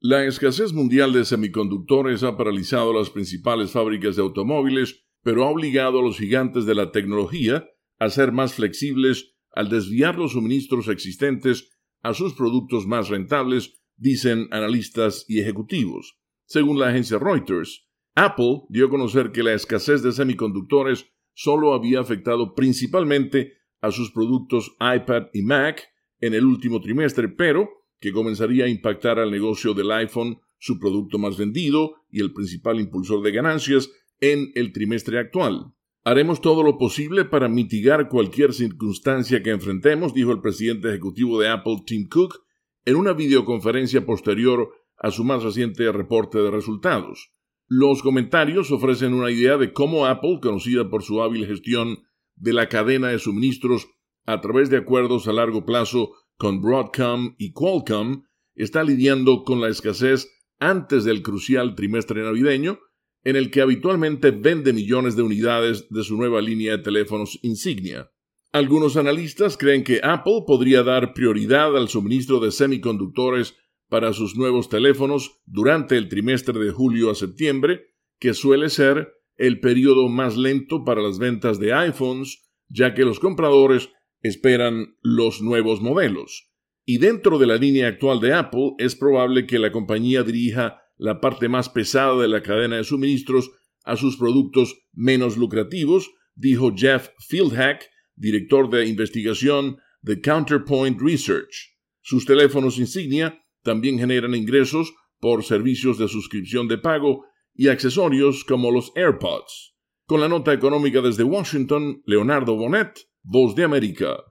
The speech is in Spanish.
La escasez mundial de semiconductores ha paralizado las principales fábricas de automóviles, pero ha obligado a los gigantes de la tecnología a ser más flexibles al desviar los suministros existentes a sus productos más rentables, dicen analistas y ejecutivos. Según la agencia Reuters, Apple dio a conocer que la escasez de semiconductores solo había afectado principalmente a sus productos iPad y Mac en el último trimestre, pero que comenzaría a impactar al negocio del iPhone, su producto más vendido y el principal impulsor de ganancias, en el trimestre actual. Haremos todo lo posible para mitigar cualquier circunstancia que enfrentemos, dijo el presidente ejecutivo de Apple, Tim Cook, en una videoconferencia posterior a su más reciente reporte de resultados. Los comentarios ofrecen una idea de cómo Apple, conocida por su hábil gestión de la cadena de suministros a través de acuerdos a largo plazo con Broadcom y Qualcomm, está lidiando con la escasez antes del crucial trimestre navideño, en el que habitualmente vende millones de unidades de su nueva línea de teléfonos insignia. Algunos analistas creen que Apple podría dar prioridad al suministro de semiconductores para sus nuevos teléfonos durante el trimestre de julio a septiembre, que suele ser el periodo más lento para las ventas de iPhones, ya que los compradores esperan los nuevos modelos. Y dentro de la línea actual de Apple es probable que la compañía dirija la parte más pesada de la cadena de suministros a sus productos menos lucrativos, dijo Jeff Fieldhack, director de investigación de Counterpoint Research. Sus teléfonos insignia también generan ingresos por servicios de suscripción de pago y accesorios como los AirPods. Con la nota económica desde Washington, Leonardo Bonet, Voz de América.